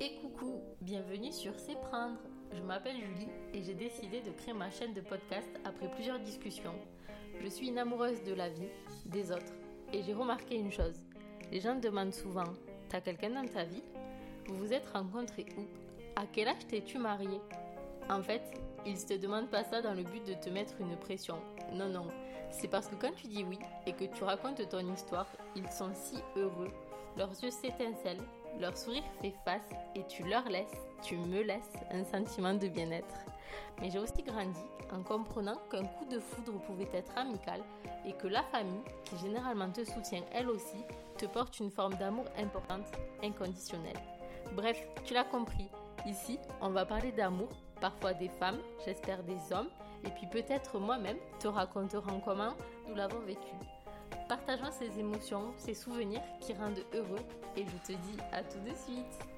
Et coucou, bienvenue sur C'est Prendre. Je m'appelle Julie et j'ai décidé de créer ma chaîne de podcast après plusieurs discussions. Je suis une amoureuse de la vie, des autres, et j'ai remarqué une chose. Les gens demandent souvent T'as quelqu'un dans ta vie? Vous vous êtes rencontrés où? À quel âge t'es-tu marié En fait, ils ne te demandent pas ça dans le but de te mettre une pression. Non, non. C'est parce que quand tu dis oui et que tu racontes ton histoire, ils sont si heureux. Leurs yeux s'étincellent, leur sourire fait face et tu leur laisses, tu me laisses un sentiment de bien-être. Mais j'ai aussi grandi en comprenant qu'un coup de foudre pouvait être amical et que la famille, qui généralement te soutient elle aussi, te porte une forme d'amour importante, inconditionnelle. Bref, tu l'as compris, ici on va parler d'amour, parfois des femmes, j'espère des hommes, et puis peut-être moi-même te raconterons comment nous l'avons vécu. Partageons ces émotions, ces souvenirs qui rendent heureux et je te dis à tout de suite